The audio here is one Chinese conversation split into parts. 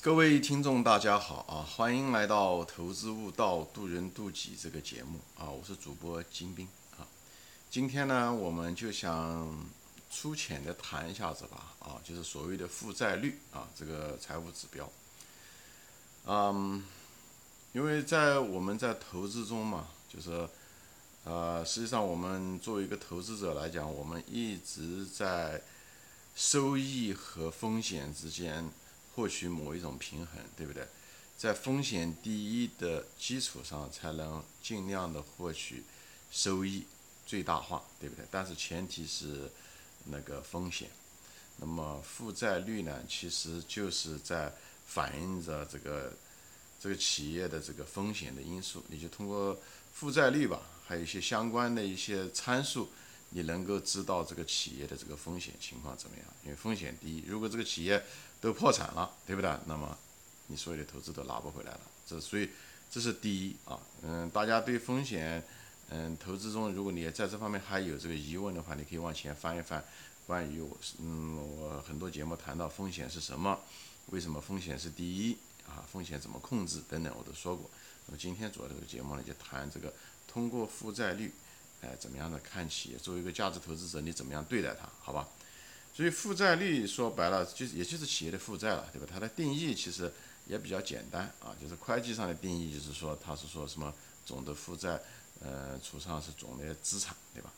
各位听众，大家好啊！欢迎来到《投资悟道，渡人渡己》这个节目啊！我是主播金兵啊。今天呢，我们就想粗浅的谈一下子吧啊，就是所谓的负债率啊，这个财务指标。嗯，因为在我们在投资中嘛，就是呃，实际上我们作为一个投资者来讲，我们一直在收益和风险之间。获取某一种平衡，对不对？在风险第一的基础上，才能尽量的获取收益最大化，对不对？但是前提是那个风险。那么负债率呢，其实就是在反映着这个这个企业的这个风险的因素。你就通过负债率吧，还有一些相关的一些参数，你能够知道这个企业的这个风险情况怎么样。因为风险第一，如果这个企业都破产了，对不对？那么你所有的投资都拿不回来了。这所以这是第一啊。嗯，大家对风险，嗯，投资中，如果你在这方面还有这个疑问的话，你可以往前翻一翻，关于我，嗯，我很多节目谈到风险是什么，为什么风险是第一啊？风险怎么控制等等，我都说过。那么今天主要这个节目呢，就谈这个通过负债率，哎，怎么样的看企业？作为一个价值投资者，你怎么样对待它？好吧？所以负债率说白了，就是也就是企业的负债了，对吧？它的定义其实也比较简单啊，就是会计上的定义，就是说它是说什么总的负债，呃，除上是总的资产，对吧？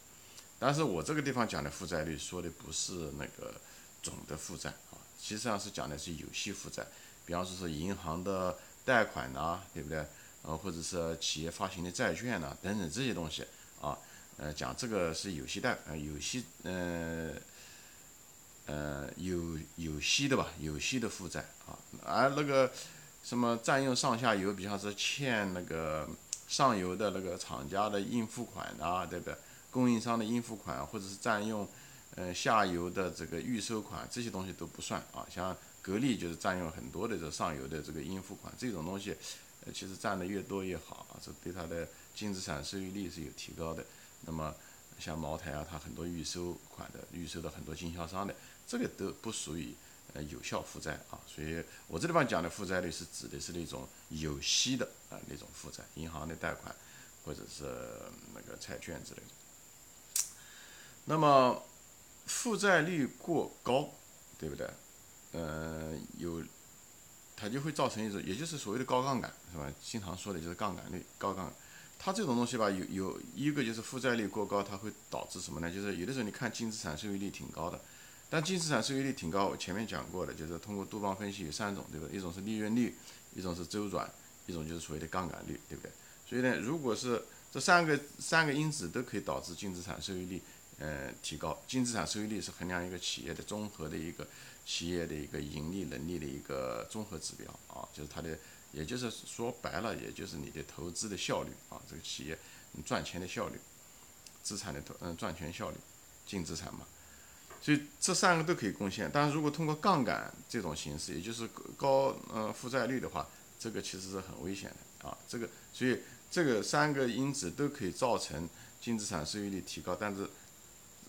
但是我这个地方讲的负债率说的不是那个总的负债啊，实际上是讲的是有息负债，比方说是银行的贷款呐，对不对？呃，或者是企业发行的债券呐，等等这些东西啊，呃，讲这个是有息贷，呃，有息，呃。呃，有有息的吧，有息的负债啊，而那个什么占用上下游，比方说欠那个上游的那个厂家的应付款啊，对不对？供应商的应付款，或者是占用呃下游的这个预收款，这些东西都不算啊。像格力就是占用很多的这上游的这个应付款，这种东西，呃，其实占的越多越好啊，这对它的净资产收益率是有提高的。那么像茅台啊，它很多预收款的，预收的很多经销商的。这个都不属于呃有效负债啊，所以我这地方讲的负债率是指的是那种有息的啊那种负债，银行的贷款或者是那个债券之类的。那么负债率过高，对不对？呃，有它就会造成一种，也就是所谓的高杠杆，是吧？经常说的就是杠杆率高杠杆，它这种东西吧，有有一个就是负债率过高，它会导致什么呢？就是有的时候你看净资产收益率挺高的。但净资产收益率挺高，我前面讲过的，就是通过杜邦分析有三种，对吧？一种是利润率，一种是周转，一种就是所谓的杠杆率，对不对？所以呢，如果是这三个三个因子都可以导致净资产收益率，呃，提高。净资产收益率是衡量一个企业的综合的一个企业的一个盈利能力的一个综合指标啊，就是它的，也就是说白了，也就是你的投资的效率啊，这个企业赚钱的效率，资产的投嗯赚钱效率，净资产嘛。所以这三个都可以贡献，但是如果通过杠杆这种形式，也就是高呃负债率的话，这个其实是很危险的啊。这个所以这个三个因子都可以造成净资产收益率提高，但是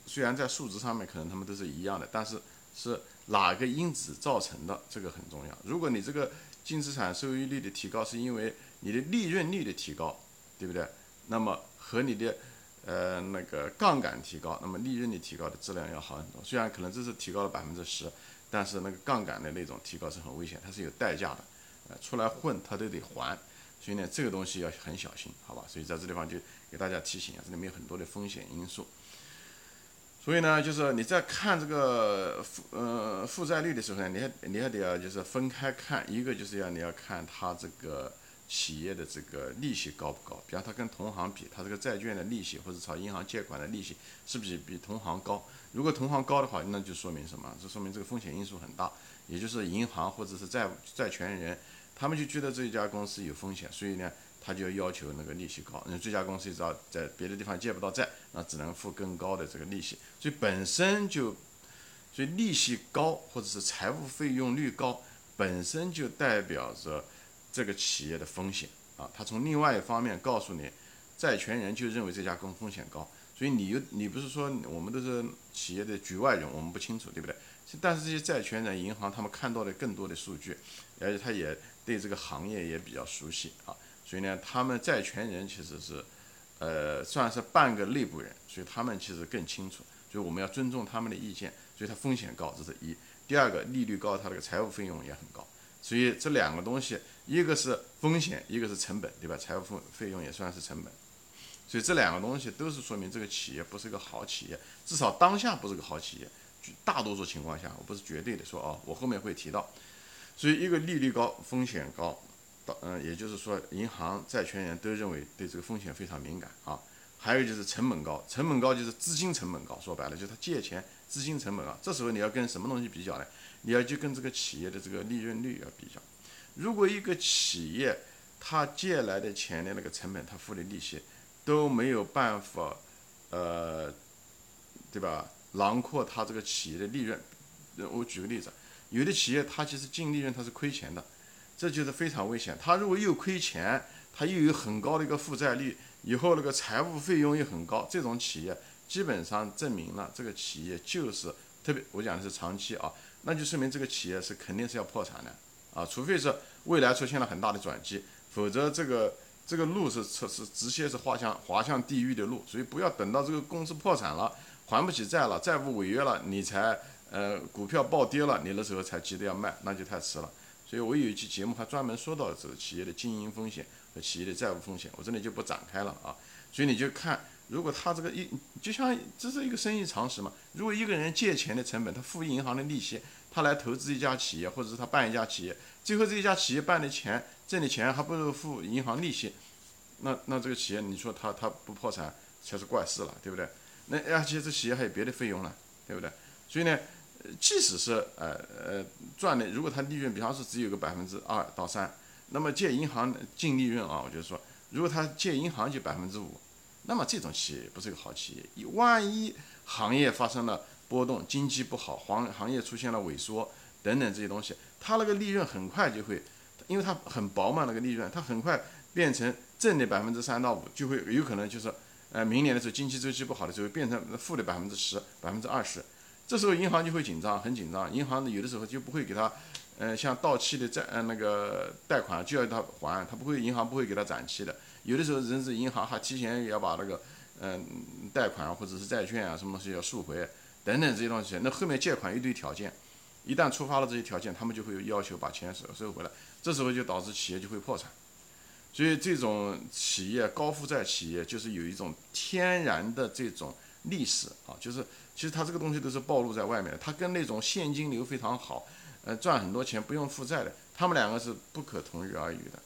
虽然在数值上面可能它们都是一样的，但是是哪个因子造成的这个很重要。如果你这个净资产收益率的提高是因为你的利润率的提高，对不对？那么和你的呃，那个杠杆提高，那么利润率提高的质量要好很多。虽然可能这是提高了百分之十，但是那个杠杆的那种提高是很危险，它是有代价的。呃，出来混它都得还，所以呢，这个东西要很小心，好吧？所以在这地方就给大家提醒啊，这里面有很多的风险因素。所以呢，就是你在看这个负呃负债率的时候呢，你还你还得要就是分开看，一个就是要你要看它这个。企业的这个利息高不高？比方它跟同行比，它这个债券的利息或者朝银行借款的利息是不是比同行高？如果同行高的话，那就说明什么？这说明这个风险因素很大，也就是银行或者是债债权人，他们就觉得这家公司有风险，所以呢，他就要求那个利息高。那这家公司只要在别的地方借不到债，那只能付更高的这个利息。所以本身就，所以利息高或者是财务费用率高，本身就代表着。这个企业的风险啊，他从另外一方面告诉你，债权人就认为这家公风险高，所以你又你不是说我们都是企业的局外人，我们不清楚，对不对？但是这些债权人、银行他们看到的更多的数据，而且他也对这个行业也比较熟悉啊，所以呢，他们债权人其实是，呃，算是半个内部人，所以他们其实更清楚，所以我们要尊重他们的意见。所以它风险高，这是一；第二个，利率高，它这个财务费用也很高。所以这两个东西，一个是风险，一个是成本，对吧？财务费费用也算是成本。所以这两个东西都是说明这个企业不是个好企业，至少当下不是个好企业。大多数情况下，我不是绝对的说啊，我后面会提到。所以一个利率高，风险高，嗯，也就是说，银行、债权人都认为对这个风险非常敏感啊。还有就是成本高，成本高就是资金成本高，说白了就是他借钱资金成本高。这时候你要跟什么东西比较呢？你要去跟这个企业的这个利润率要比较。如果一个企业他借来的钱的那个成本，他付的利息都没有办法，呃，对吧？囊括他这个企业的利润。我举个例子，有的企业它其实净利润它是亏钱的，这就是非常危险。他如果又亏钱，他又有很高的一个负债率。以后那个财务费用又很高，这种企业基本上证明了这个企业就是特别，我讲的是长期啊，那就说明这个企业是肯定是要破产的啊，除非是未来出现了很大的转机，否则这个这个路是是是直接是滑向滑向地狱的路，所以不要等到这个公司破产了，还不起债了，债务违约了，你才呃股票暴跌了，你那时候才急着要卖，那就太迟了。所以我有一期节目还专门说到这个企业的经营风险。和企业的债务风险，我这里就不展开了啊。所以你就看，如果他这个一，就像这是一个生意常识嘛。如果一个人借钱的成本，他付银行的利息，他来投资一家企业，或者是他办一家企业，最后这一家企业办的钱挣的钱还不如付银行利息，那那这个企业你说他他不破产才是怪事了，对不对？那而且这企业还有别的费用呢，对不对？所以呢，即使是呃呃赚的，如果他利润比方说只有个百分之二到三。那么借银行净利润啊，我就说，如果他借银行就百分之五，那么这种企业不是一个好企业。万一行业发生了波动，经济不好，行行业出现了萎缩等等这些东西，它那个利润很快就会，因为它很薄嘛，那个利润它很快变成正的百分之三到五，就会有可能就是，呃，明年的时候经济周期不好的时候变成负的百分之十、百分之二十，这时候银行就会紧张，很紧张，银行有的时候就不会给他。嗯，像到期的债，嗯，那个贷款就要他还，他不会，银行不会给他展期的。有的时候，甚至银行还提前也要把那个，嗯，贷款或者是债券啊，什么东西要赎回，等等这些东西。那后面借款一堆条件，一旦触发了这些条件，他们就会要求把钱收收回来。这时候就导致企业就会破产。所以这种企业高负债企业就是有一种天然的这种历史啊，就是其实它这个东西都是暴露在外面的，它跟那种现金流非常好。呃，赚很多钱不用负债的，他们两个是不可同日而语的，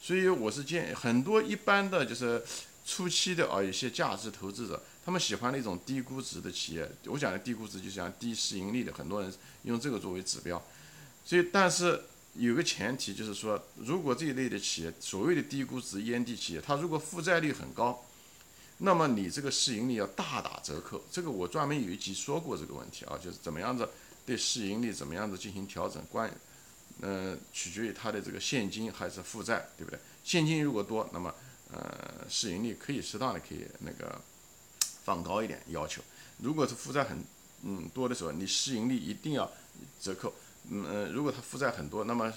所以我是建议很多一般的就是初期的啊，一些价值投资者，他们喜欢那种低估值的企业。我讲的低估值就像低市盈率的，很多人用这个作为指标。所以，但是有个前提就是说，如果这一类的企业，所谓的低估值烟蒂企业，它如果负债率很高，那么你这个市盈率要大打折扣。这个我专门有一集说过这个问题啊，就是怎么样子。对市盈率怎么样子进行调整，关，嗯，取决于它的这个现金还是负债，对不对？现金如果多，那么，呃，市盈率可以适当的可以那个放高一点要求。如果是负债很，嗯，多的时候，你市盈率一定要折扣。嗯，如果它负债很多，那么，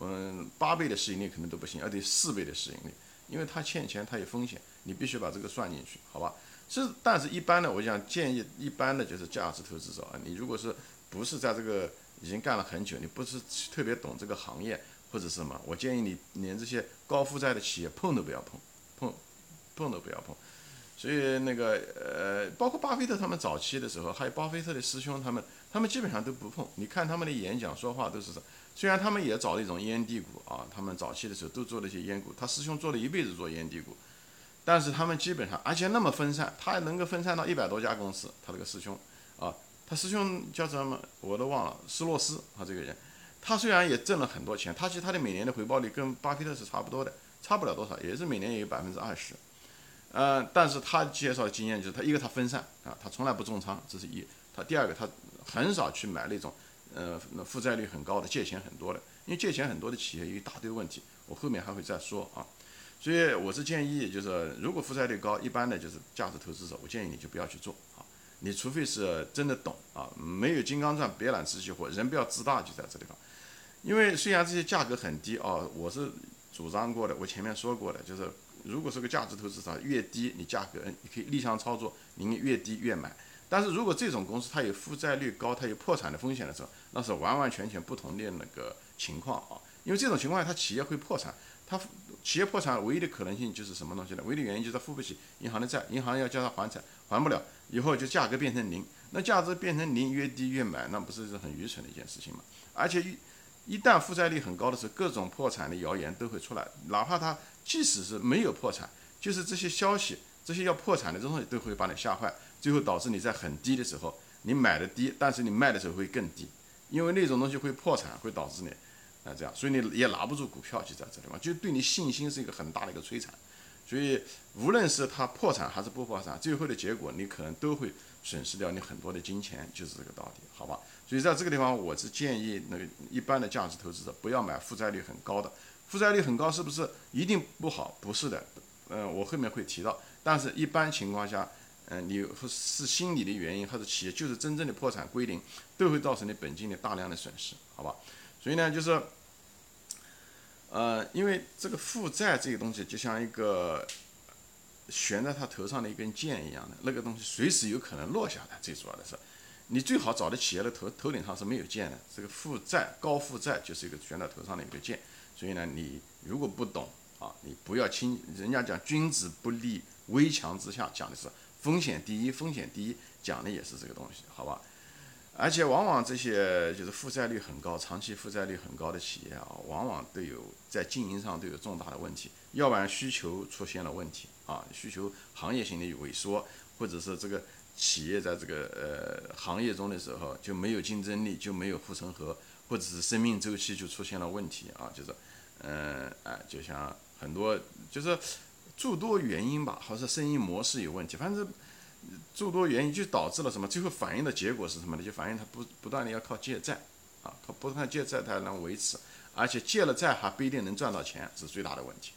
嗯，八倍的市盈率可能都不行，要得四倍的市盈率，因为它欠钱，它有风险，你必须把这个算进去，好吧？是，但是一般的，我想建议一般的就是价值投资者啊，你如果是。不是在这个已经干了很久，你不是特别懂这个行业或者什么，我建议你连这些高负债的企业碰都不要碰，碰碰都不要碰。所以那个呃，包括巴菲特他们早期的时候，还有巴菲特的师兄他们，他们基本上都不碰。你看他们的演讲说话都是，虽然他们也找了一种烟蒂股啊，他们早期的时候都做了一些烟股，他师兄做了一辈子做烟蒂股，但是他们基本上而且那么分散，他还能够分散到一百多家公司，他这个师兄啊。他师兄叫什么我都忘了，斯洛斯他这个人，他虽然也挣了很多钱，他其实他的每年的回报率跟巴菲特是差不多的，差不了多少，也是每年也有百分之二十。呃，但是他介绍的经验就是他一个他分散啊，他从来不重仓，这是一。他第二个他很少去买那种呃负债率很高的、借钱很多的，因为借钱很多的企业有一大堆问题，我后面还会再说啊。所以我是建议就是如果负债率高，一般的就是价值投资者，我建议你就不要去做。你除非是真的懂啊，没有金刚钻别揽瓷器活，人不要自大就在这地方。因为虽然这些价格很低哦，我是主张过的，我前面说过的，就是如果是个价值投资者，越低你价格你可以逆向操作，你越低越买。但是如果这种公司它有负债率高，它有破产的风险的时候，那是完完全全不同的那个情况啊。因为这种情况下，它企业会破产，它企业破产唯一的可能性就是什么东西呢？唯一的原因就是它付不起银行的债，银行要叫他还债，还不了，以后就价格变成零。那价值变成零，越低越买，那不是是很愚蠢的一件事情吗？而且一一旦负债率很高的时候，各种破产的谣言都会出来。哪怕他即使是没有破产，就是这些消息，这些要破产的东西都会把你吓坏，最后导致你在很低的时候你买的低，但是你卖的时候会更低，因为那种东西会破产，会导致你啊这样，所以你也拿不住股票就在这地方，就对你信心是一个很大的一个摧残。所以无论是它破产还是不破产，最后的结果你可能都会损失掉你很多的金钱，就是这个道理，好吧？所以在这个地方，我是建议那个一般的价值投资者不要买负债率很高的。负债率很高是不是一定不好？不是的，嗯，我后面会提到。但是一般情况下，嗯，你是心理的原因，或者企业就是真正的破产归零，都会造成你本金的大量的损失，好吧？所以呢，就是，呃，因为这个负债这个东西就像一个悬在他头上的一根箭一样的，那个东西随时有可能落下来。最主要的是。你最好找的企业的头头顶上是没有剑的，这个负债高负债就是一个悬在头上的一个剑，所以呢，你如果不懂啊，你不要轻。人家讲君子不立危墙之下，讲的是风险第一，风险第一，讲的也是这个东西，好吧？而且往往这些就是负债率很高、长期负债率很高的企业啊，往往都有在经营上都有重大的问题，要不然需求出现了问题啊，需求行业性的萎缩，或者是这个。企业在这个呃行业中的时候就没有竞争力，就没有护城河，或者是生命周期就出现了问题啊，就是，嗯，哎，就像很多就是诸多原因吧，或者生意模式有问题，反正诸多原因就导致了什么，最后反映的结果是什么呢？就反映他不不断的要靠借债啊，靠不断借债才能维持，而且借了债还不一定能赚到钱，是最大的问题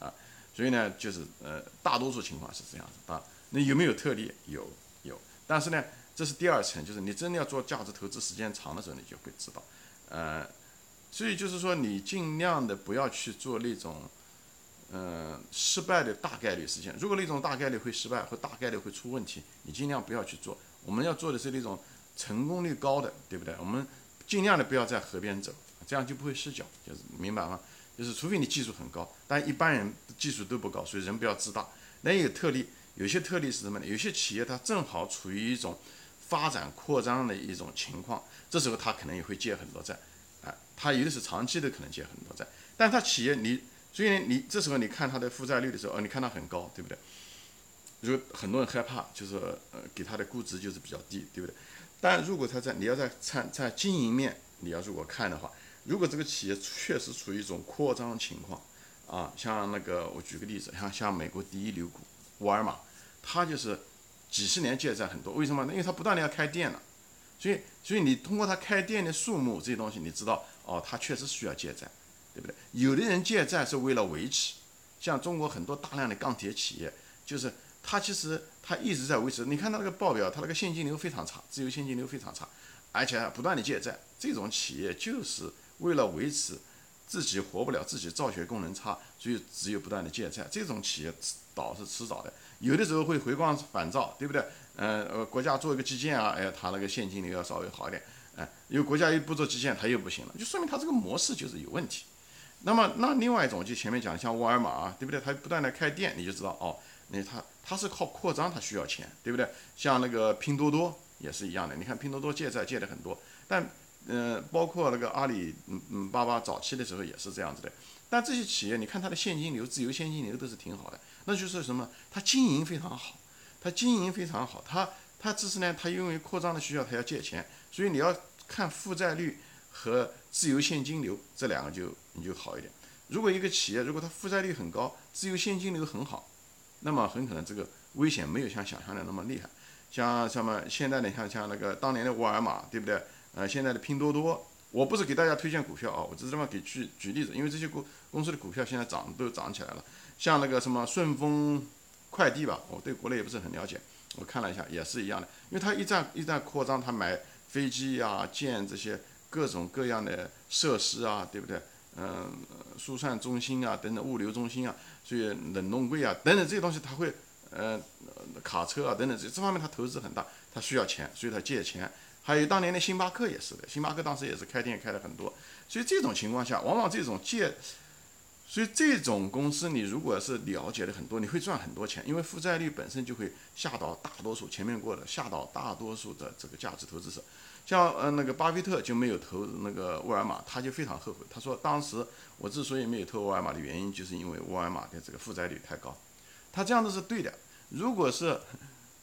啊。所以呢，就是呃大多数情况是这样子啊。那有没有特例？有有。但是呢，这是第二层，就是你真的要做价值投资时间长的时候，你就会知道，呃，所以就是说你尽量的不要去做那种，嗯，失败的大概率事件。如果那种大概率会失败或大概率会出问题，你尽量不要去做。我们要做的是那种成功率高的，对不对？我们尽量的不要在河边走，这样就不会失脚，就是明白吗？就是除非你技术很高，但一般人技术都不高，所以人不要自大。那有特例。有些特例是什么呢？有些企业它正好处于一种发展扩张的一种情况，这时候它可能也会借很多债，啊，它一定是长期的可能借很多债，但它企业你，所以你这时候你看它的负债率的时候，哦，你看它很高，对不对？如果很多人害怕，就是呃，给它的估值就是比较低，对不对？但如果它在你要在参在经营面，你要如果看的话，如果这个企业确实处于一种扩张情况，啊，像那个我举个例子，像像美国第一牛股。沃尔玛，它就是几十年借债很多，为什么？因为它不断的要开店了，所以所以你通过它开店的数目这些东西，你知道哦，它确实需要借债，对不对？有的人借债是为了维持，像中国很多大量的钢铁企业，就是他其实他一直在维持。你看他那个报表，他那个现金流非常差，自由现金流非常差，而且不断的借债，这种企业就是为了维持。自己活不了，自己造血功能差，所以只有不断的借债。这种企业倒是迟早的，有的时候会回光返照，对不对？嗯，呃，国家做一个基建啊，哎，它那个现金流要稍微好一点，哎，因为国家又不做基建，它又不行了，就说明它这个模式就是有问题。那么，那另外一种就前面讲，像沃尔玛啊，对不对？它不断的开店，你就知道哦，那它它是靠扩张，它需要钱，对不对？像那个拼多多也是一样的，你看拼多多借债借的很多，但。嗯，包括那个阿里，嗯嗯，巴巴早期的时候也是这样子的。但这些企业，你看它的现金流、自由现金流都是挺好的，那就是什么？它经营非常好，它经营非常好，它它只是呢，它因为扩张的需要，它要借钱，所以你要看负债率和自由现金流这两个就你就好一点。如果一个企业如果它负债率很高，自由现金流很好，那么很可能这个危险没有像想象的那么厉害。像什么现在你像像那个当年的沃尔玛，对不对？呃，现在的拼多多，我不是给大家推荐股票啊，我只是这么给举举例子，因为这些公公司的股票现在涨都涨起来了。像那个什么顺丰快递吧，我对国内也不是很了解我看了一下，也是一样的，因为它一旦一旦扩张，它买飞机呀、建这些各种各样的设施啊，对不对？嗯，疏散中心啊，等等，物流中心啊，所以冷冻柜啊，等等这些东西，它会，呃，卡车啊，等等这这方面它投资很大，它需要钱，所以它借钱。还有当年的星巴克也是的，星巴克当时也是开店开的很多，所以这种情况下，往往这种借。所以这种公司，你如果是了解的很多，你会赚很多钱，因为负债率本身就会吓倒大多数前面过的吓倒大多数的这个价值投资者。像呃那个巴菲特就没有投那个沃尔玛，他就非常后悔。他说当时我之所以没有投沃尔玛的原因，就是因为沃尔玛的这个负债率太高。他这样子是对的。如果是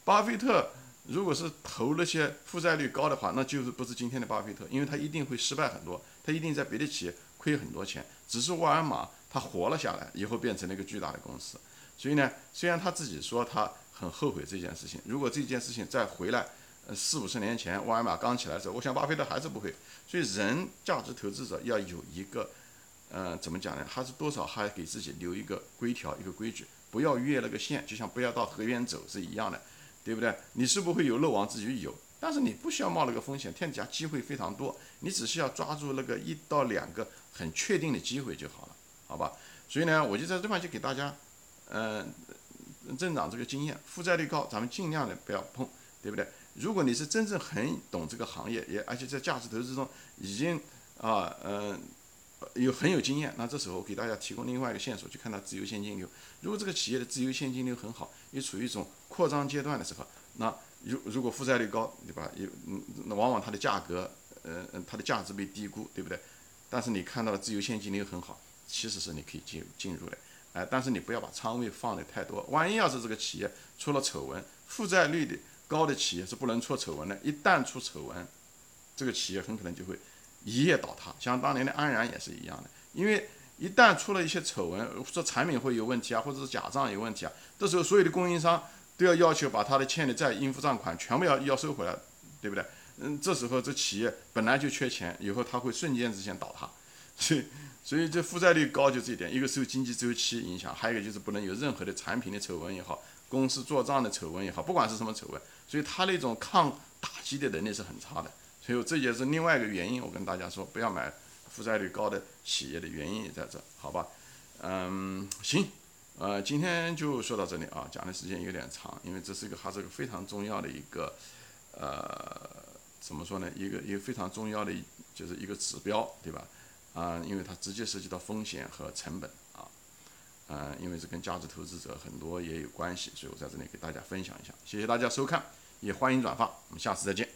巴菲特如果是投那些负债率高的话，那就是不是今天的巴菲特，因为他一定会失败很多，他一定在别的企业亏很多钱。只是沃尔玛。他活了下来，以后变成了一个巨大的公司。所以呢，虽然他自己说他很后悔这件事情，如果这件事情再回来，四五十年前沃尔玛刚起来的时候，我想巴菲特还是不会。所以人价值投资者要有一个，呃，怎么讲呢？还是多少还给自己留一个规条、一个规矩，不要越那个线，就像不要到河边走是一样的，对不对？你是不会有漏网之鱼有，但是你不需要冒那个风险，天底下机会非常多，你只需要抓住那个一到两个很确定的机会就好了。好吧，所以呢，我就在这块就给大家，嗯，增长这个经验。负债率高，咱们尽量的不要碰，对不对？如果你是真正很懂这个行业，也而且在价值投资中已经啊，嗯，有很有经验，那这时候我给大家提供另外一个线索，去看它自由现金流。如果这个企业的自由现金流很好，也处于一种扩张阶段的时候，那如如果负债率高，对吧？有嗯，那往往它的价格，呃，它的价值被低估，对不对？但是你看到了自由现金流很好。其实是你可以进进入的，哎，但是你不要把仓位放的太多。万一要是这个企业出了丑闻，负债率的高的企业是不能出丑闻的。一旦出丑闻，这个企业很可能就会一夜倒塌。像当年的安然也是一样的，因为一旦出了一些丑闻，说产品会有问题啊，或者是假账有问题啊，这时候所有的供应商都要要求把他的欠的债、应付账款全部要要收回来，对不对？嗯，这时候这企业本来就缺钱，以后他会瞬间之间倒塌，所以。所以这负债率高就这一点，一个受经济周期影响，还有一个就是不能有任何的产品的丑闻也好，公司做账的丑闻也好，不管是什么丑闻，所以它那种抗打击的能力是很差的。所以这也是另外一个原因，我跟大家说不要买负债率高的企业的原因也在这，好吧？嗯，行，呃，今天就说到这里啊，讲的时间有点长，因为这是一个还是个非常重要的一个，呃，怎么说呢？一个一个非常重要的就是一个指标，对吧？啊，因为它直接涉及到风险和成本啊，嗯，因为是跟价值投资者很多也有关系，所以我在这里给大家分享一下，谢谢大家收看，也欢迎转发，我们下次再见。